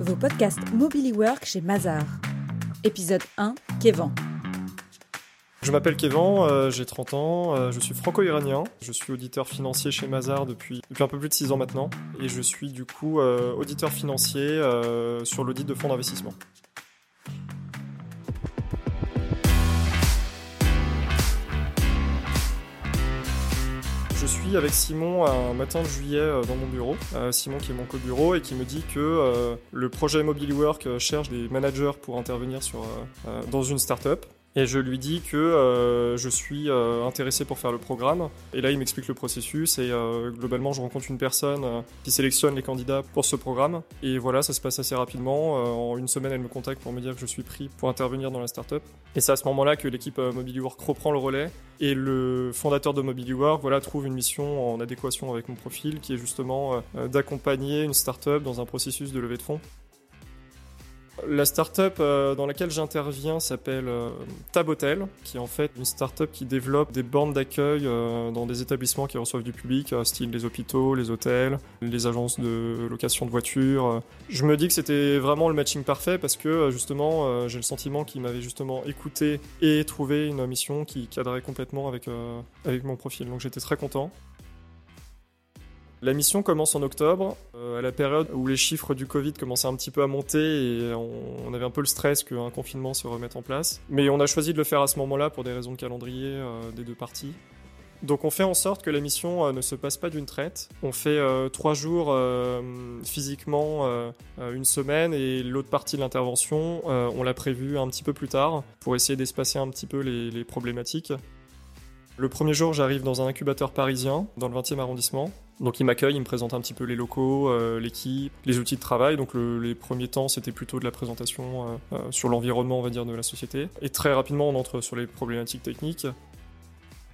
vos podcasts Mobily Work chez Mazar. Épisode 1, Kévan. Je m'appelle Kévan, euh, j'ai 30 ans, euh, je suis franco-iranien, je suis auditeur financier chez Mazar depuis, depuis un peu plus de 6 ans maintenant, et je suis du coup euh, auditeur financier sur l'audit de fonds d'investissement. Je suis avec Simon un matin de juillet euh, dans mon bureau. Euh, Simon qui est mon co-bureau et qui me dit que euh, le projet Mobile Work cherche des managers pour intervenir dans une startup. Et je lui dis que euh, je suis euh, intéressé pour faire le programme. Et là, il m'explique le processus. Et euh, globalement, je rencontre une personne qui sélectionne les candidats pour ce programme. Et voilà, ça se passe assez rapidement. en une semaine, elle me contacte pour me dire que je suis pris pour intervenir dans la startup. Et c'est à ce moment-là que l'équipe Mobile Work reprend le relais. Et le fondateur de Mobile Work voilà, trouve une mission en adéquation avec mon profil, qui est justement d'accompagner une startup dans un processus de levée de fonds. La startup euh, dans laquelle j'interviens s'appelle euh, Tabotel, qui est en fait une startup qui développe des bornes d'accueil euh, dans des établissements qui reçoivent du public, style les hôpitaux, les hôtels, les agences de location de voitures. Je me dis que c'était vraiment le matching parfait parce que justement j'ai le sentiment qu'il m'avait justement écouté et trouvé une mission qui cadrait complètement avec, avec mon profil. Donc j'étais très content. La mission commence en octobre, euh, à la période où les chiffres du Covid commençaient un petit peu à monter et on, avait un peu le stress qu'un confinement se remette en place. Mais on a choisi de le faire à ce moment-là pour des raisons de calendrier euh, des deux parties. Donc on fait en sorte que la mission euh, ne se passe pas d'une traite. On fait trois jours physiquement, une semaine, et l'autre partie de l'intervention, on l'a prévue un petit peu plus tard pour essayer d'espacer un petit peu les, les problématiques. Le premier jour, j'arrive dans un incubateur parisien, dans le 20e arrondissement. Donc il m'accueille, il me présente un petit peu les locaux, euh, l'équipe, les outils de travail. Donc les premiers temps, c'était plutôt de la présentation euh, euh, sur l'environnement, on va dire, de la société. Et très rapidement, on entre sur les problématiques techniques.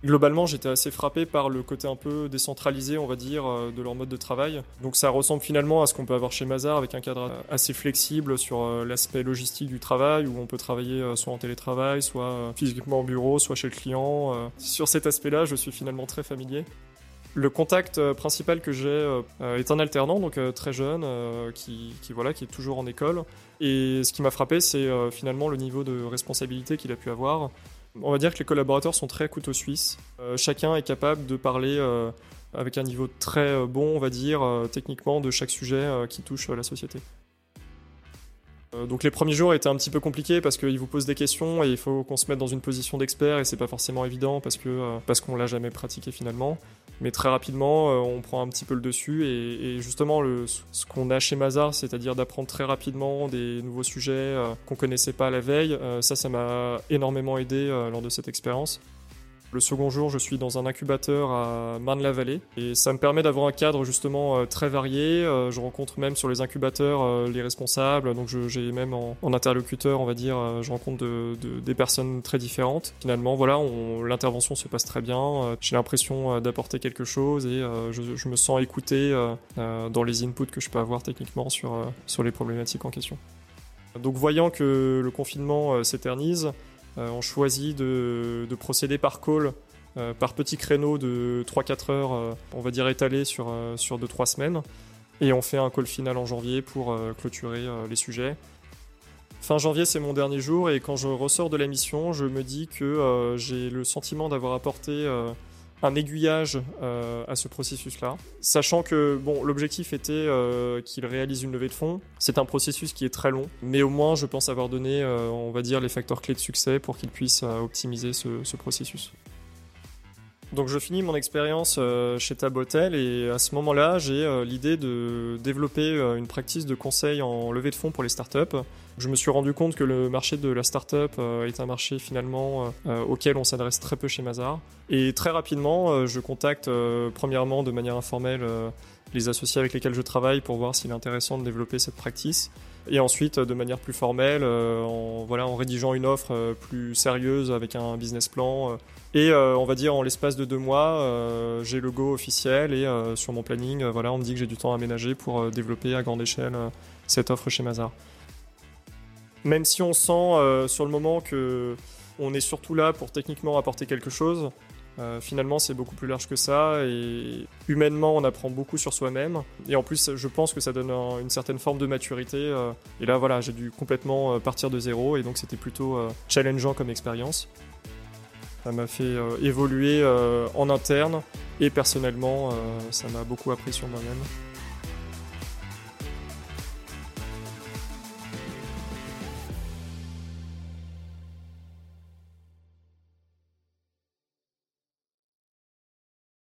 Globalement, j'étais assez frappé par le côté un peu décentralisé, on va dire, de leur mode de travail. Donc ça ressemble finalement à ce qu'on peut avoir chez Mazar avec un cadre assez flexible sur l'aspect logistique du travail, où on peut travailler soit en télétravail, soit physiquement au bureau, soit chez le client. Sur cet aspect-là, je suis finalement très familier. Le contact euh, principal que j'ai euh, euh, est un alternant, donc très jeune, qui, voilà, qui est toujours en école. Et ce qui m'a frappé, c'est finalement le niveau de responsabilité qu'il a pu avoir. On va dire que les collaborateurs sont très couteau suisse. chacun est capable de parler avec un niveau très bon, on va dire, techniquement, de chaque sujet qui touche la société. Donc les premiers jours étaient un petit peu compliqués parce qu'ils vous posent des questions et il faut qu'on se mette dans une position d'expert et c'est pas forcément évident parce que parce qu'on l'a jamais pratiqué finalement. Mais très rapidement, euh, on prend un petit peu le dessus et, justement ce qu'on a chez Mazar, c'est-à-dire d'apprendre très rapidement des nouveaux sujets qu'on connaissait pas la veille, ça, ça m'a énormément aidé lors de cette expérience. Le second jour, je suis dans un incubateur à Marne-la-Vallée et ça me permet d'avoir un cadre justement euh, très varié. Euh, je rencontre même sur les incubateurs euh, les responsables, donc j'ai même en, interlocuteur, on va dire, je rencontre des personnes très différentes. Finalement, voilà, l'intervention se passe très bien. J'ai l'impression d'apporter quelque chose et je, me sens écouté dans les inputs que je peux avoir techniquement sur, sur les problématiques en question. Donc voyant que le confinement s'éternise, on choisit de, procéder par call, euh, par petits créneaux de 3-4 heures, euh, on va dire étalés sur, sur 2-3 semaines. Et on fait un call final en janvier pour clôturer les sujets. Fin janvier, c'est mon dernier jour et quand je ressors de la mission, je me dis que j'ai le sentiment d'avoir apporté un aiguillage euh, à ce processus-là, sachant que bon, l'objectif était euh, qu'il réalise une levée de fonds. C'est un processus qui est très long, mais au moins je pense avoir donné, euh, on va dire, les facteurs clés de succès pour qu'il puisse optimiser ce, processus. Donc je finis mon expérience chez Tabotel et à ce moment-là, j'ai l'idée de développer une pratique de conseil en levée de fonds pour les startups. Je me suis rendu compte que le marché de la startup euh, est un marché finalement euh, euh, auquel on s'adresse très peu chez Mazar. Et très rapidement, je contacte premièrement de manière informelle les associés avec lesquels je travaille pour voir s'il est intéressant de développer cette practice. Et ensuite, de manière plus formelle, en, voilà, en rédigeant une offre plus sérieuse avec un business plan. et on va dire en l'espace de deux mois, j'ai le go officiel et sur mon planning, voilà, on me dit que j'ai du temps à aménager pour développer à grande échelle cette offre chez Mazar. Même si on sent euh, sur le moment que on est surtout là pour techniquement apporter quelque chose, finalement, c'est beaucoup plus large que ça et humainement, on apprend beaucoup sur soi-même. Et en plus, je pense que ça donne une certaine forme de maturité. et là, voilà, j'ai dû complètement partir de zéro et donc c'était plutôt challengeant comme expérience. Ça m'a fait évoluer en interne et personnellement, ça m'a beaucoup appris sur moi-même.